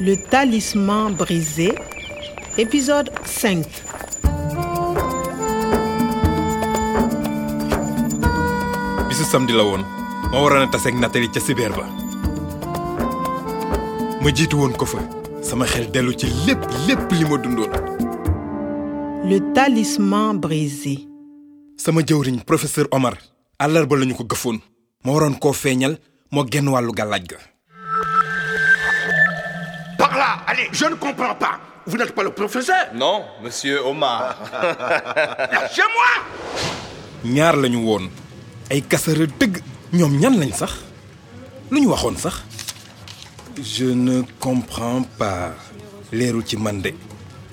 Le talisman brisé, épisode 5. bisu samedi la woon ma waroon a taseeg Nathalie ca sibeer ba ma jiitu woon ko fa sama xel dellu ci lépp lépp li ma dundoon Le talisman brisé. sama jëwriñ professeur Omar àllarba lañu ko gëfoon ma waroon koo feeñal moo genn wàllu gàllaaj ga allez, je ne comprends pas. Vous n'êtes pas le professeur. Non, monsieur Omar. Lâchez-moi ñaar lañu woon. Ay kasara dëgg. Ñoom ñan lañ sax? Lu ñu waxoon sax? Je ne comprends pas. Leerul ci man de.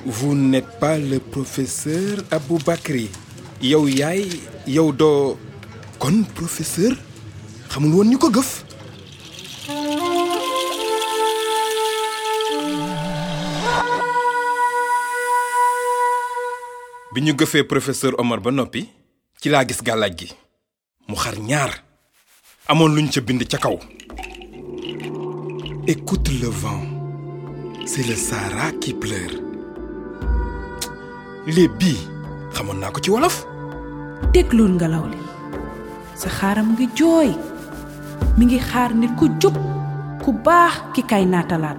Vous n'êtes pas le professeur Aboubacry. Yow yaay yow doo kon professeur? Xamul woon ñu ko gëf bi ñu gëfee professeur Omar ba noppi ci laa gis gàllaaj gi. Mu xar ñaar. Amoon luñ ca bind ca kaw. Écoute le vent. C'est le Sahara qui pleure. Léeb bii xamoon naa ko ci wolof. Déglul ngelaw li. Sa xaaram ngi jooy. Mi ngi xaar nit ku jub ku baax ki kay naatalaat.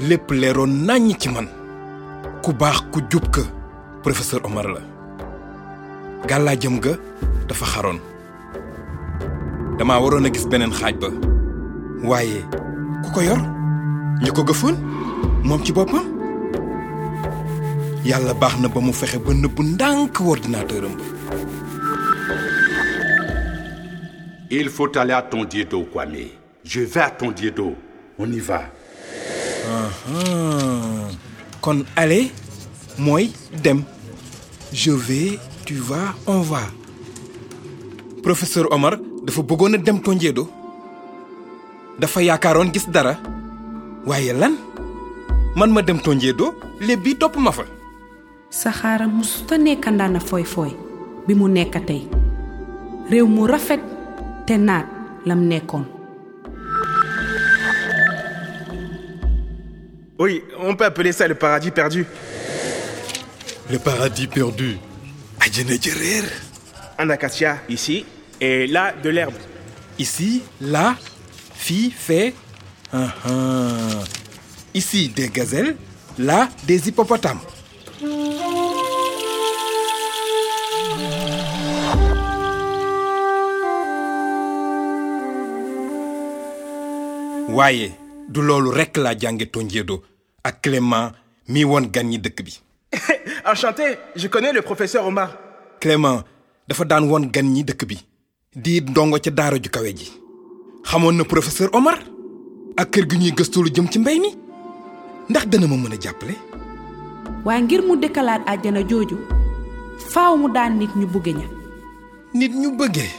Lépp leeroon ci man. Ku baax ku jub ka professeur Omar la. Gàllaajam ga dafa xaroon. Dama waroon a gis beneen xaaj ba. Waaye ku ko yor ñu ko gëfoon moom ci boppam. Yàlla baax na ba mu fexe ba nëbbu ndànk ordinateur am ba. Il faut aller à ton Kwame. Je vais à ton Diedo. On y va. Kon aller mooy dem. Je vais tu vas on va. Professeur Omar dafa bëggoon a dem Tonjeedo. Dafa yaakaaroon gis dara. Waaye lan? Man ma dem Tonjeedo léeb bi topp ma fa. Sa xaaram musuta nekk ndaana fooy fooy bi mu nekk tey. Réew mu rafet te naat lam nekkoon. Oui, on peut appeler ça le paradis perdu. Le paradis perdu Un acacia ici, et là, de l'herbe. ici là fii fee ah, ah. ici des gazelles là des hippopotames waaye du loolu rekk laa jànge Tonjeedo ak Clément mi woon gan ñi dëkk bi Enchanté, je connais le professeur Omar. Clément dafa daan woon gan ñi dëkk bi di ndongo ca daara ju kawe ji. Xamoon na professeur Omar ak kër gi ñuy gëstu lu jëm ci mbay mi? Ndax dana ma mën a jàppale? Waaye ngir mu dëkkalaat àjjana jooju faaw mu daan nit ñu bugge ña. Nit ñu bëggee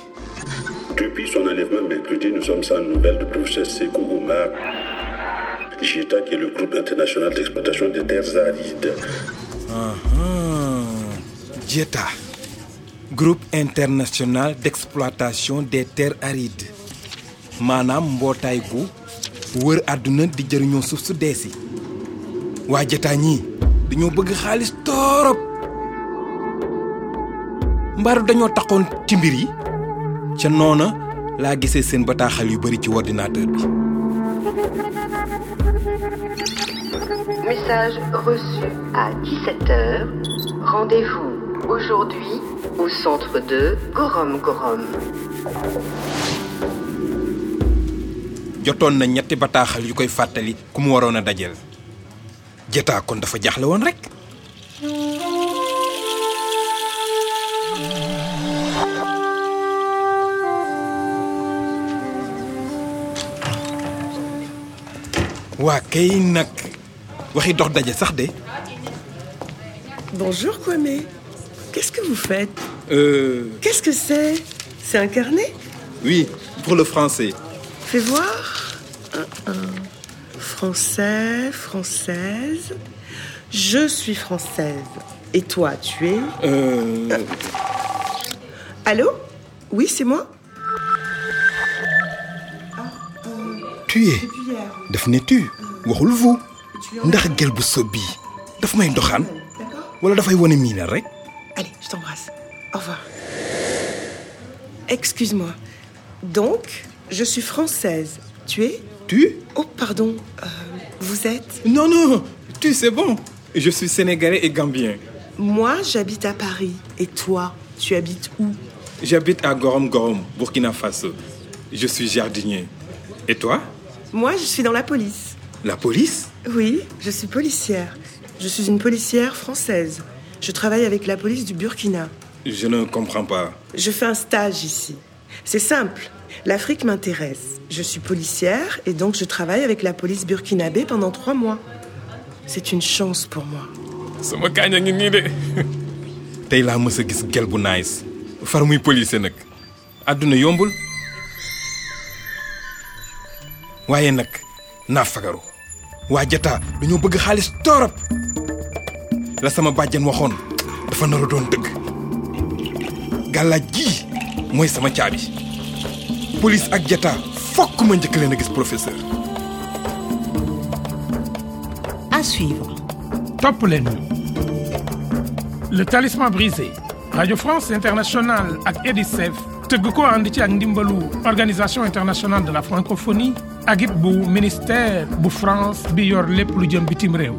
Depuis son enlèvement mercredi, nous sommes sans nouvelles du professeur Sekou Oumar, JITA, qui est le groupe international d'exploitation des terres arides. JETA groupe international d'exploitation des terres arides. Maanaam mbootaay gu wër àdduna di jëriñoo suuf su dee si. Waa JETA ñii dañoo bëgg xaalis torop. Mbaaru dañoo taxoon ci mbir yi. Ca noona laa gisee seen bataaxal yu bari ci ordinateur bi. Message reçu à 17h. Rendez-vous aujourd'hui au centre de Gorom Gorom. jotoon na ñetti bataaxal yu koy fàttali ku mu waroon a dajeel kon dafa jaaxle woon rek waa kay nag waxi dox daje sax de Bonjour Kwame. Qu'est-ce que vous faites euh Qu'est-ce que c'est C'est un carnet oui pour le français Fais voir. Un, un. Français, française. Je suis française. Et toi, tu es euh Allô Oui, c'est moi tu es daf ne tu waxul vous ndax gel bu sob bii daf may wala dafay rek Allez, je t'embrasse. Au revoir. Excuse-moi. Donc, je suis française. Tu es? Tu? Oh, pardon. euh, vous êtes? Non non tu c'est bon je suis sénégalais et gambien Moi, j'habite à Paris. Et toi, tu habites où? J'habite à Gorom Gorom Burkina Faso je suis jardinier et toi? Moi, je suis dans la police. la police? Oui, je suis policière. Je suis une policière française. Je travaille avec la police du Burkina. je ne comprends pas Je fais un stage ici. C'est simple. L'Afrique m'intéresse. Je suis policière et donc je travaille avec la police burkinabé pendant trois mois. C'est une chance pour moi. sama kaañ a ngi nii de tey laa mës a gis gel bu nice far muy police nag àdduna yombul waaye nag naa fagaru waa jataa dañoo bëgg xaalis torop la sama bàjjan waxoon. Dafa nar a doon dëgg. Gàllaaj gii mooy sama caabi. Police ak jataa fokk ma njëkk leen a gis professeur. À suivre. topp leen le talisman brisé. Radio france internationale ak edicef tëgg ko ànd ci ak ndimbalu organisation internationale de la francophonie ak it bu ministère bu France bi yor lépp lu jëm bitim réew